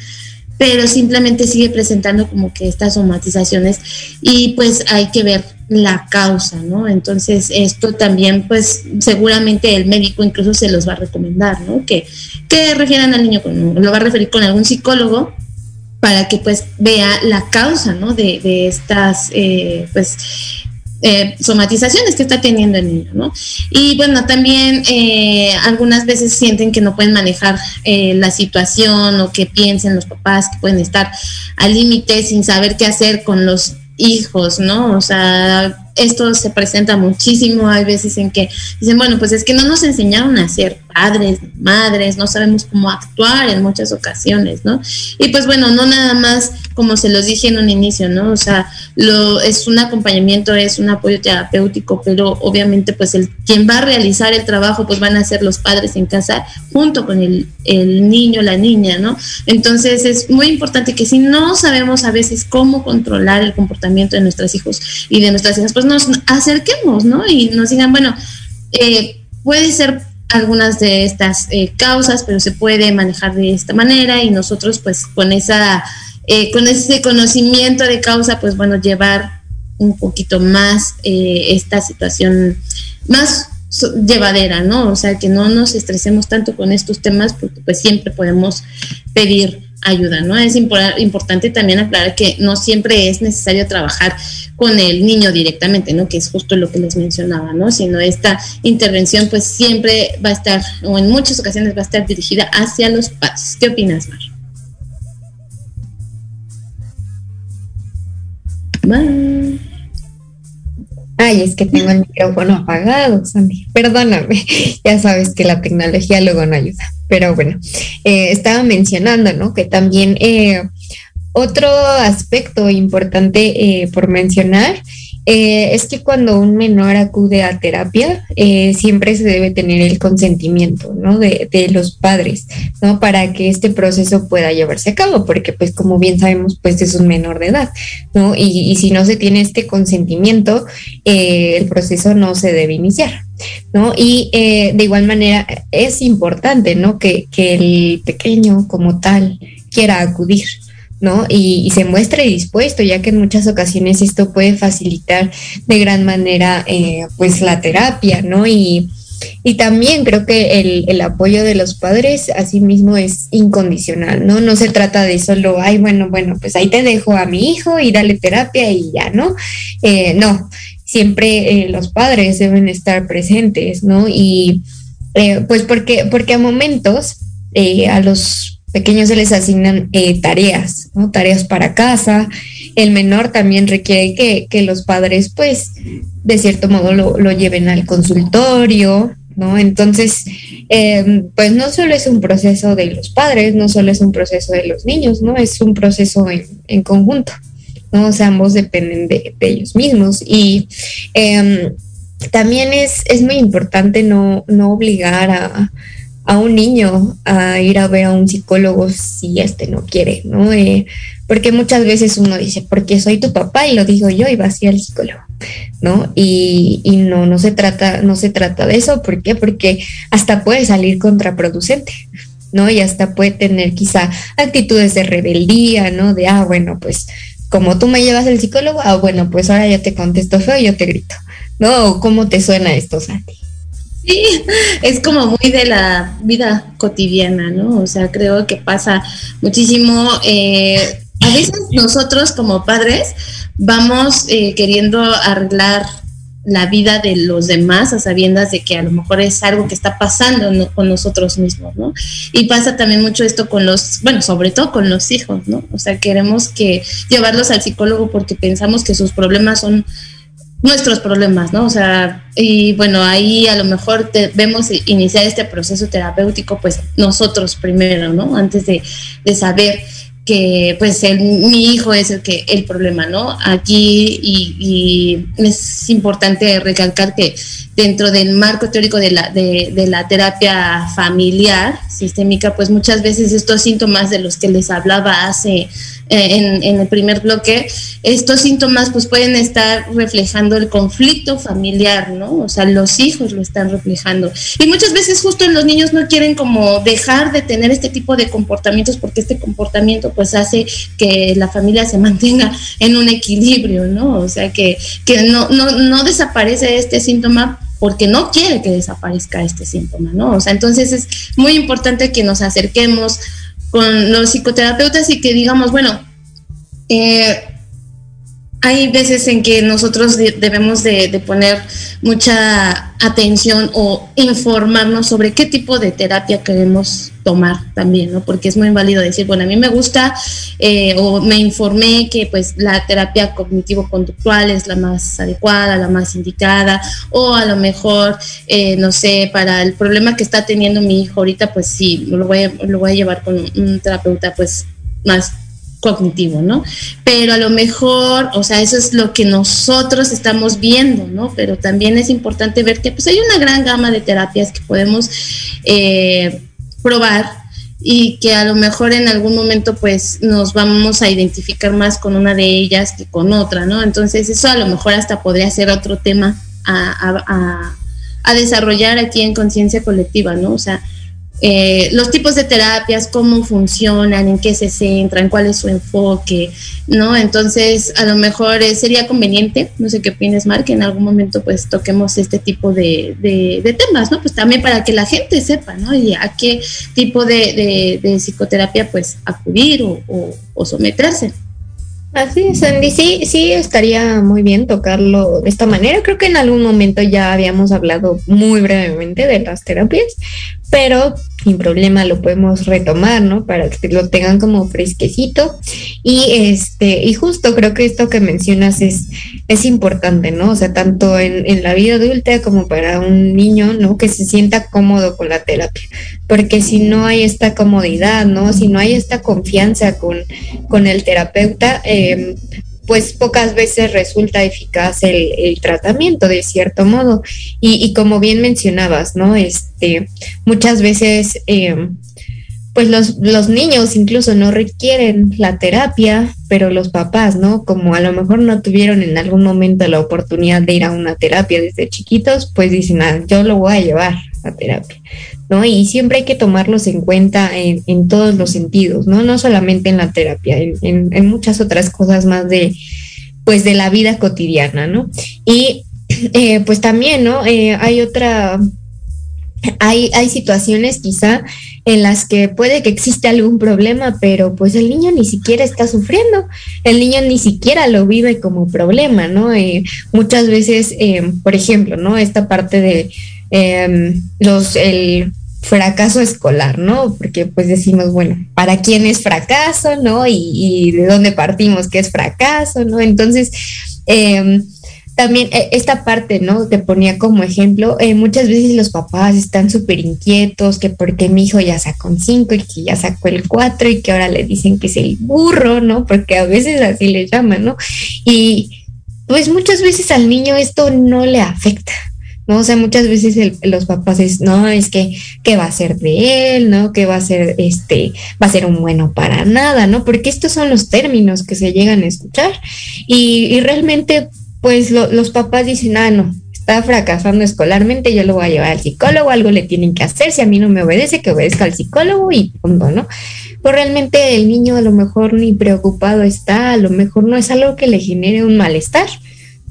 pero simplemente sigue presentando como que estas somatizaciones y pues hay que ver la causa, ¿no? Entonces esto también pues seguramente el médico incluso se los va a recomendar, ¿no? Que, que refieran al niño, con, lo va a referir con algún psicólogo para que pues vea la causa, ¿no? De, de estas eh, pues eh, somatizaciones que está teniendo el niño, ¿no? Y bueno, también eh, algunas veces sienten que no pueden manejar eh, la situación o que piensen los papás que pueden estar al límite sin saber qué hacer con los hijos, ¿no? O sea, esto se presenta muchísimo, hay veces en que dicen, bueno, pues es que no nos enseñaron a ser padres, madres, no sabemos cómo actuar en muchas ocasiones, ¿no? Y pues bueno, no nada más como se los dije en un inicio, ¿no? O sea, lo, es un acompañamiento, es un apoyo terapéutico, pero obviamente pues el quien va a realizar el trabajo pues van a ser los padres en casa junto con el, el niño, la niña, ¿no? Entonces es muy importante que si no sabemos a veces cómo controlar el comportamiento de nuestros hijos y de nuestras hijas, pues nos acerquemos, ¿no? Y nos digan, bueno, eh, puede ser algunas de estas eh, causas, pero se puede manejar de esta manera y nosotros pues con esa eh, con ese conocimiento de causa pues bueno llevar un poquito más esta situación más llevadera, ¿no? O sea, que no nos estresemos tanto con estos temas porque pues siempre podemos pedir ayuda, ¿no? Es importante también aclarar que no siempre es necesario trabajar con el niño directamente, ¿no? Que es justo lo que les mencionaba, ¿no? Sino esta intervención pues siempre va a estar, o en muchas ocasiones va a estar dirigida hacia los padres. ¿Qué opinas, Mar? Ay, es que tengo el micrófono apagado, Sandy. Perdóname, ya sabes que la tecnología luego no ayuda. Pero bueno, eh, estaba mencionando, ¿no? Que también eh, otro aspecto importante eh, por mencionar eh, es que cuando un menor acude a terapia, eh, siempre se debe tener el consentimiento, ¿no? De, los padres, ¿no? Para que este proceso pueda llevarse a cabo, porque pues como bien sabemos, pues es un menor de edad, ¿no? Y, si no se tiene este consentimiento, el proceso no se debe iniciar, ¿no? Y de igual manera es importante, ¿no? Que, que el pequeño como tal quiera acudir, ¿no? Y, se muestre dispuesto, ya que en muchas ocasiones esto puede facilitar de gran manera, eh, pues, la terapia, ¿no? Y, y también creo que el, el, apoyo de los padres asimismo es incondicional, ¿no? No se trata de solo, ay, bueno, bueno, pues ahí te dejo a mi hijo y dale terapia y ya, ¿no? Eh, no, siempre eh, los padres deben estar presentes, ¿no? Y pues porque, porque a momentos a los pequeños se les asignan eh, tareas, Tareas para casa. El menor también requiere que, los padres, pues, de cierto modo lo, lleven al consultorio, ¿no? Entonces, em, pues no solo es un proceso de los padres, no solo es un proceso de los niños, ¿no? Es un proceso en, conjunto, ¿no? O sea, ambos dependen de, ellos mismos. Y em, también es, es muy importante no, no obligar a, a un niño a ir a ver a un psicólogo si este no quiere, ¿no? Eh, porque muchas veces uno dice, porque soy tu papá y lo digo yo y va así al psicólogo, ¿no? Y, y, no, no se trata, no se trata de eso, ¿por qué? Porque hasta puede salir contraproducente, ¿no? Y hasta puede tener quizá actitudes de rebeldía, ¿no? De, ah, bueno, pues como tú me llevas al psicólogo, ah, bueno, pues ahora ya te contesto feo y yo te grito, ¿no? ¿Cómo te suena esto, Santi? Sí, es como muy de la vida cotidiana, ¿no? O sea, creo que pasa muchísimo. Eh, a veces nosotros como padres vamos eh, queriendo arreglar la vida de los demás a sabiendas de que a lo mejor es algo que está pasando con nosotros mismos, ¿no? Y pasa también mucho esto con los, bueno, sobre todo con los hijos, ¿no? O sea, queremos que llevarlos al psicólogo porque pensamos que sus problemas son nuestros problemas, ¿no? O sea, y bueno, ahí a lo mejor vemos iniciar este proceso terapéutico, pues nosotros primero, ¿no? Antes de, de saber que pues mi hijo es el que el problema, ¿no? Aquí y, es importante recalcar que dentro del marco teórico de la, de, la terapia familiar sistémica, pues muchas veces estos síntomas de los que les hablaba hace eh, en, el primer bloque, estos síntomas pues pueden estar reflejando el conflicto familiar, ¿no? O sea, los hijos lo están reflejando. Y muchas veces justo los niños no quieren como dejar de tener este tipo de comportamientos porque este comportamiento pues hace que la familia se mantenga en un equilibrio, ¿no? O sea, que, que no, no, no desaparece este síntoma porque no quiere que desaparezca este síntoma, ¿no? O sea, entonces es muy importante que nos acerquemos con los psicoterapeutas y que digamos, bueno, eh, hay veces en que nosotros debemos de, poner mucha atención o informarnos sobre qué tipo de terapia queremos tomar también, ¿no? Porque es muy válido decir, bueno, a mí me gusta eh, o me informé que pues la terapia cognitivo-conductual es la más adecuada, la más indicada, o a lo mejor, eh, no sé, para el problema que está teniendo mi hijo ahorita, pues sí, lo voy a, lo voy a llevar con un terapeuta pues más cognitivo, ¿no? Pero a lo mejor, o sea, eso es lo que nosotros estamos viendo, ¿no? Pero también es importante ver que pues hay una gran gama de terapias que podemos eh, probar y que a lo mejor en algún momento pues nos vamos a identificar más con una de ellas que con otra, ¿no? Entonces eso a lo mejor hasta podría ser otro tema a, a desarrollar aquí en conciencia colectiva, ¿no? O sea, eh, los tipos de terapias, cómo funcionan, en qué se centran, cuál es su enfoque, ¿no? Entonces, a lo mejor eh, sería conveniente, no sé qué opinas, Mar, que en algún momento pues toquemos este tipo de, de, temas, ¿no? Pues también para que la gente sepa, ¿no? Y a qué tipo de, psicoterapia pues acudir o, o someterse. Así es, Andy. Sí, sí, estaría muy bien tocarlo de esta manera. Creo que en algún momento ya habíamos hablado muy brevemente de las terapias, pero sin problema lo podemos retomar, ¿no? Para que lo tengan como fresquecito. Y este, y justo creo que esto que mencionas es, es importante, ¿no? O sea, tanto en, en la vida adulta como para un niño, ¿no? Que se sienta cómodo con la terapia. Porque si no hay esta comodidad, ¿no? Si no hay esta confianza con, con el terapeuta, eh, pues pocas veces resulta eficaz el, tratamiento de cierto modo. Y, como bien mencionabas, ¿no? Este, muchas veces, eh, pues los, los, niños incluso no requieren la terapia, pero los papás, ¿no? Como a lo mejor no tuvieron en algún momento la oportunidad de ir a una terapia desde chiquitos, pues dicen, ah, yo lo voy a llevar a terapia. ¿no? Y siempre hay que tomarlos en cuenta en, todos los sentidos, ¿no? No solamente en la terapia, en, muchas otras cosas más de, pues, de la vida cotidiana, ¿no? Y eh, pues también, ¿no? Eh, hay otra, hay, hay situaciones quizá en las que puede que existe algún problema, pero pues el niño ni siquiera está sufriendo, el niño ni siquiera lo vive como problema, ¿no? Eh, muchas veces, por ejemplo, ¿no? Esta parte de Em, los, el fracaso escolar, ¿no? Porque pues decimos, bueno, ¿para quién es fracaso, no? Y, de dónde partimos que es fracaso, ¿no? Entonces, em, también e, esta parte, ¿no? Te ponía como ejemplo, eh, muchas veces los papás están súper inquietos, que porque mi hijo ya sacó un 5 y que ya sacó el 4 y que ahora le dicen que es el burro, ¿no? Porque a veces así le llaman, ¿no? Y pues muchas veces al niño esto no le afecta, ¿no? O sea, muchas veces los papás es, no, es que, ¿qué va a ser de él? ¿No? ¿Qué va a ser, este, va a ser un bueno para nada, ¿no? Porque estos son los términos que se llegan a escuchar y, realmente, pues los papás dicen, ah, no, está fracasando escolarmente, yo lo voy a llevar al psicólogo, algo le tienen que hacer, si a mí no me obedece, que obedezca al psicólogo y punto, ¿no? Pues realmente el niño a lo mejor ni preocupado está, a lo mejor no es algo que le genere un malestar,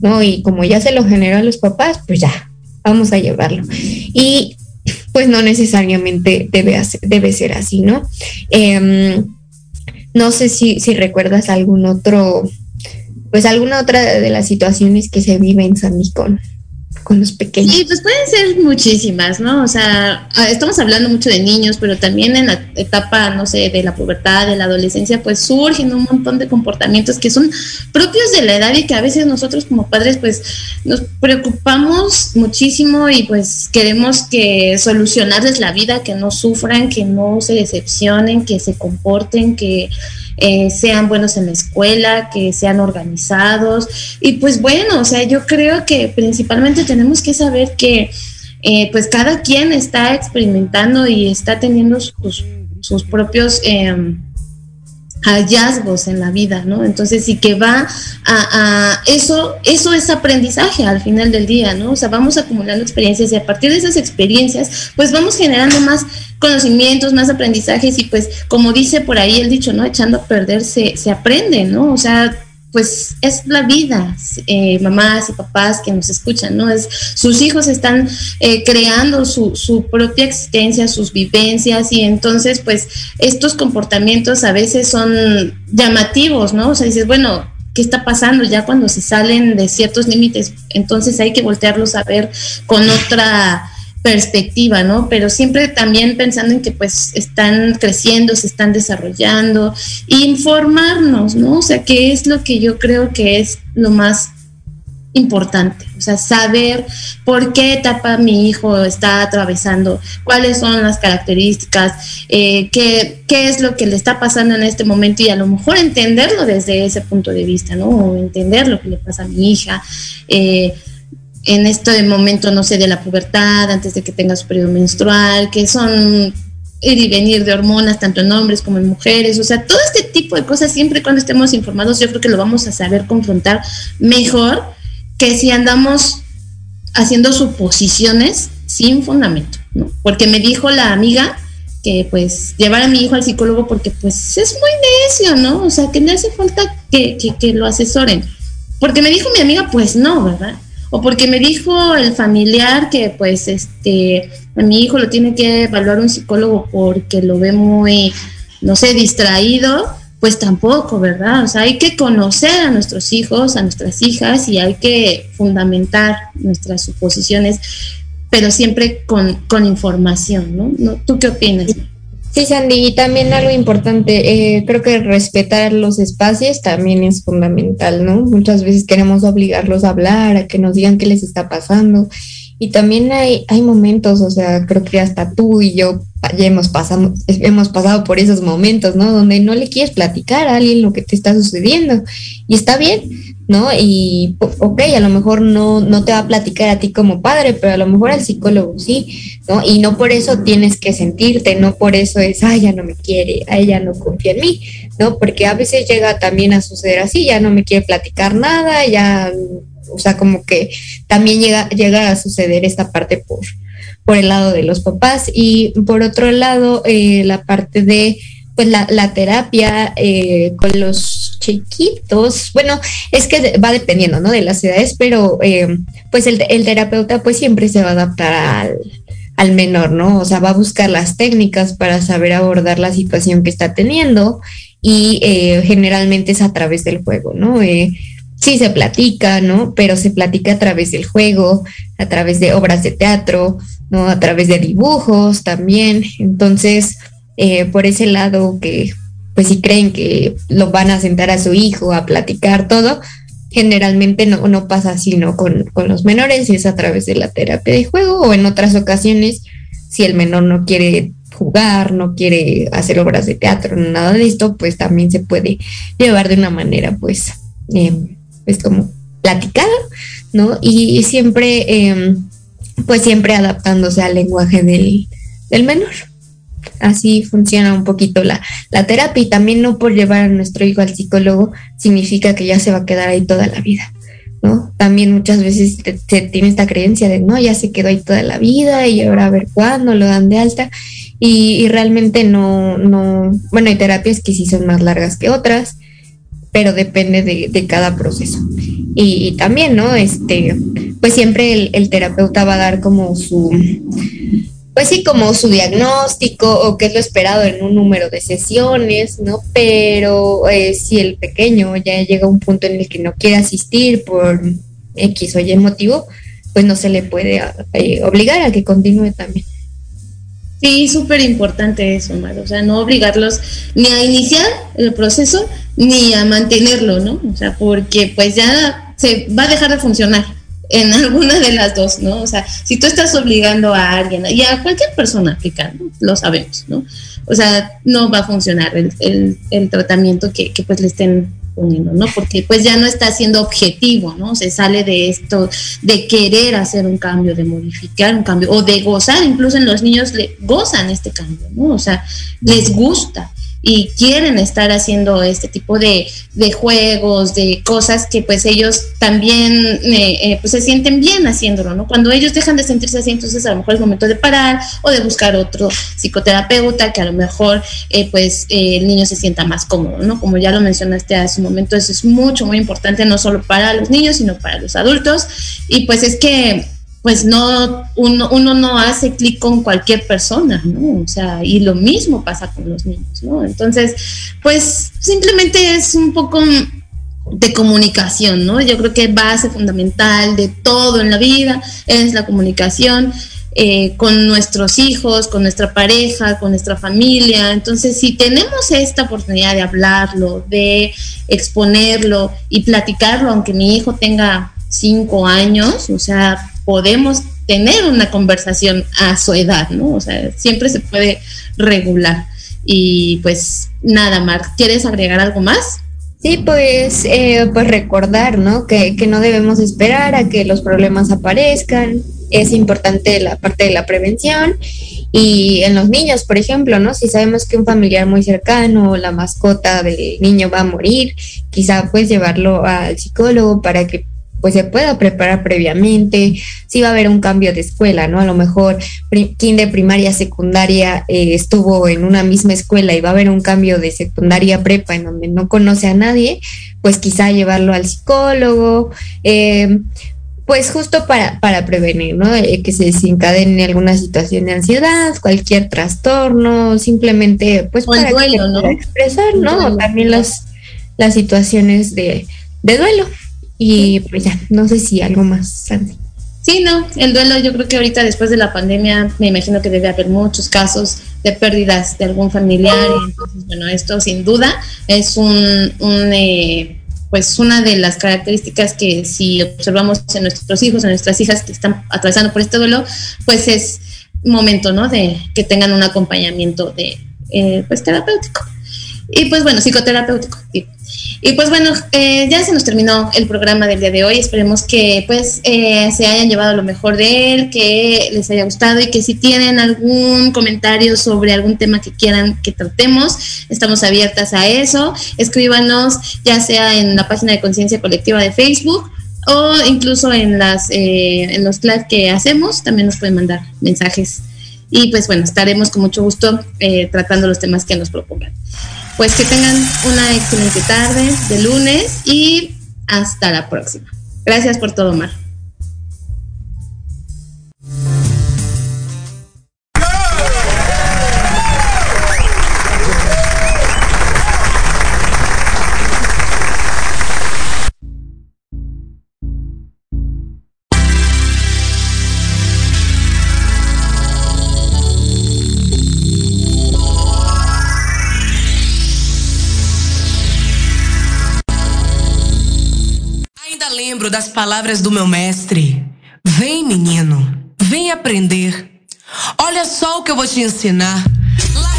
¿no? Y como ya se lo generó a los papás, pues ya, vamos a llevarlo. Y pues no necesariamente debe, debe ser así, ¿no? Em, no sé si, si recuerdas algún otro, pues alguna otra de las situaciones que se vive en San Nicón con los pequeños. Sí, pues pueden ser muchísimas, ¿no? O sea, ah, estamos hablando mucho de niños, pero también en la etapa, no sé, de la pubertad, de la adolescencia, pues surgen un montón de comportamientos que son propios de la edad y que a veces nosotros como padres, pues nos preocupamos muchísimo y pues queremos que solucionarles la vida, que no sufran, que no se decepcionen, que se comporten, que eh, sean buenos en la escuela, que sean organizados. Y pues bueno, o sea, yo creo que principalmente tenemos que saber que eh, pues cada quien está experimentando y está teniendo sus, sus propios... Em, hallazgos en la vida, ¿no? Entonces, y que va a, eso, eso es aprendizaje al final del día, ¿no? O sea, vamos acumulando experiencias y a partir de esas experiencias, pues vamos generando más conocimientos, más aprendizajes y pues, como dice por ahí el dicho, ¿no? Echando a perder se, se aprende, ¿no? O sea, pues es la vida, eh, mamás y papás que nos escuchan, ¿no? Es, sus hijos están eh, creando su, su, propia existencia, sus vivencias y entonces pues estos comportamientos a veces son llamativos, ¿no? O sea, dices, bueno, ¿qué está pasando ya cuando se salen de ciertos límites? Entonces hay que voltearlos a ver con otra perspectiva, ¿no? Pero siempre también pensando en que pues están creciendo, se están desarrollando, informarnos, ¿no? O sea, qué es lo que yo creo que es lo más importante, o sea, saber por qué etapa mi hijo está atravesando, cuáles son las características, eh, qué, qué, es lo que le está pasando en este momento y a lo mejor entenderlo desde ese punto de vista, ¿no? O entender lo que le pasa a mi hija. Eh, en este momento, no sé, de la pubertad, antes de que tenga su periodo menstrual, que son ir y venir de hormonas, tanto en hombres como en mujeres, o sea, todo este tipo de cosas, siempre cuando estemos informados, yo creo que lo vamos a saber confrontar mejor que si andamos haciendo suposiciones sin fundamento, ¿no? Porque me dijo la amiga que pues llevar a mi hijo al psicólogo porque pues es muy necio, ¿no? O sea, que le hace falta que, que, que lo asesoren. Porque me dijo mi amiga, pues no, ¿verdad? O porque me dijo el familiar que pues este a mi hijo lo tiene que evaluar un psicólogo porque lo ve muy no sé distraído pues tampoco verdad o sea hay que conocer a nuestros hijos a nuestras hijas y hay que fundamentar nuestras suposiciones pero siempre con, con información ¿no? ¿no? tú qué opinas Sí, Sandy, y también algo importante, eh, creo que respetar los espacios también es fundamental, ¿no? Muchas veces queremos obligarlos a hablar, a que nos digan qué les está pasando. Y también hay, hay momentos, o sea, creo que hasta tú y yo ya hemos pasado, hemos pasado por esos momentos, ¿no? Donde no le quieres platicar a alguien lo que te está sucediendo. Y está bien, ¿no? Y, ok, a lo mejor no, no te va a platicar a ti como padre, pero a lo mejor al psicólogo sí, ¿no? Y no por eso tienes que sentirte, no por eso es, ay, ya no me quiere, ay, ya no confía en mí, ¿no? Porque a veces llega también a suceder así, ya no me quiere platicar nada, ya, o sea, como que también llega, llega a suceder esta parte por, por el lado de los papás y por otro lado, eh, la parte de pues la, terapia eh, con los chiquitos, bueno, es que va dependiendo, ¿no? De las edades, pero eh, pues el, el, terapeuta pues siempre se va a adaptar al, al, menor, ¿no? O sea, va a buscar las técnicas para saber abordar la situación que está teniendo y eh, generalmente es a través del juego, ¿no? Sí se platica, ¿no? Pero se platica a través del juego, a través de obras de teatro, ¿no? A través de dibujos también. Entonces, eh, por ese lado que pues si creen que lo van a sentar a su hijo a platicar todo, generalmente no, no pasa así, ¿no? Con, con los menores es a través de la terapia de juego o en otras ocasiones, si el menor no quiere jugar, no quiere hacer obras de teatro, nada de esto, pues también se puede llevar de una manera, pues, eh, pues como platicada, ¿no? Y, siempre eh, pues siempre adaptándose al lenguaje del, del menor. Así funciona un poquito la, la terapia y también no por llevar a nuestro hijo al psicólogo significa que ya se va a quedar ahí toda la vida. ¿no? También muchas veces se tiene esta creencia de, no, ya se quedó ahí toda la vida y ahora a ver cuándo lo dan de alta. Y, realmente no, no, bueno, hay terapias que sí son más largas que otras, pero depende de, cada proceso. Y, también, ¿no? Este, pues siempre el, el terapeuta va a dar como su pues sí, como su diagnóstico o qué es lo esperado en un número de sesiones, ¿no? Pero eh, si el pequeño ya llega a un punto en el que no quiere asistir por X o Y motivo, pues no se le puede eh, obligar a que continúe también. Sí, súper importante eso, Mar. O sea, no obligarlos ni a iniciar el proceso ni a mantenerlo, ¿no? O sea, porque pues ya se va a dejar de funcionar en alguna de las dos, ¿no? O sea, si tú estás obligando a alguien y a cualquier persona a aplicar, lo sabemos, ¿no? O sea, no va a funcionar el, el, tratamiento que, que, pues le estén poniendo, ¿no? Porque pues ya no está siendo objetivo, ¿no? Se sale de esto, de querer hacer un cambio, de modificar un cambio, o de gozar, incluso en los niños le gozan este cambio, ¿no? O sea, les gusta y quieren estar haciendo este tipo de, juegos, de cosas que pues ellos también eh, eh, pues se sienten bien haciéndolo, ¿no? Cuando ellos dejan de sentirse así, entonces a lo mejor es momento de parar o de buscar otro psicoterapeuta que a lo mejor eh, pues el niño se sienta más cómodo, ¿no? Como ya lo mencionaste hace un momento, eso es mucho, muy importante no solo para los niños, sino para los adultos. Y pues es que pues no, uno, uno no hace clic con cualquier persona, ¿no? O sea, y lo mismo pasa con los niños, ¿no? Entonces, pues simplemente es un poco de comunicación, ¿no? Yo creo que base fundamental de todo en la vida es la comunicación eh, con nuestros hijos, con nuestra pareja, con nuestra familia. Entonces, si tenemos esta oportunidad de hablarlo, de exponerlo y platicarlo, aunque mi hijo tenga cinco años, o sea, podemos tener una conversación a su edad, ¿no? O sea, siempre se puede regular. Y pues nada, Mar, ¿quieres agregar algo más? Sí, pues, eh, pues recordar, ¿no? Que, que no debemos esperar a que los problemas aparezcan. Es importante la parte de la prevención y en los niños, por ejemplo, ¿no? Si sabemos que un familiar muy cercano o la mascota del niño va a morir, quizá pues llevarlo al psicólogo para que pues se pueda preparar previamente, si va a haber un cambio de escuela, ¿no? A lo mejor kinder, primaria, secundaria eh, estuvo en una misma escuela y va a haber un cambio de secundaria prepa en donde no conoce a nadie, pues quizá llevarlo al psicólogo, em, pues justo para, para prevenir, ¿no? Eh, que se desencadene alguna situación de ansiedad, cualquier trastorno, simplemente pues para expresar, ¿no? También las, las situaciones de, de duelo. Y pues ya, no sé si algo más, Sandy. Sí, no, el duelo yo creo que ahorita después de la pandemia me imagino que debe haber muchos casos de pérdidas de algún familiar y entonces bueno, esto sin duda es un, un eh, pues una de las características que si observamos en nuestros hijos, en nuestras hijas que están atravesando por este duelo, pues es momento, ¿no? De que tengan un acompañamiento de, eh, pues terapéutico. Y pues bueno, psicoterapéutico. Y pues bueno, eh, ya se nos terminó el programa del día de hoy. Esperemos que pues eh, se hayan llevado lo mejor de él, que les haya gustado y que si tienen algún comentario sobre algún tema que quieran que tratemos, estamos abiertas a eso. Escríbanos ya sea en la página de Conciencia Colectiva de Facebook o incluso en las eh, en los live que hacemos. También nos pueden mandar mensajes. Y pues bueno, estaremos con mucho gusto tratando los temas que nos propongan pues que tengan una excelente tarde de lunes y hasta la próxima. Gracias por todo, Mar. Palavras do meu mestre. Vem, menino, vem aprender. Olha só o que eu vou te ensinar. Lá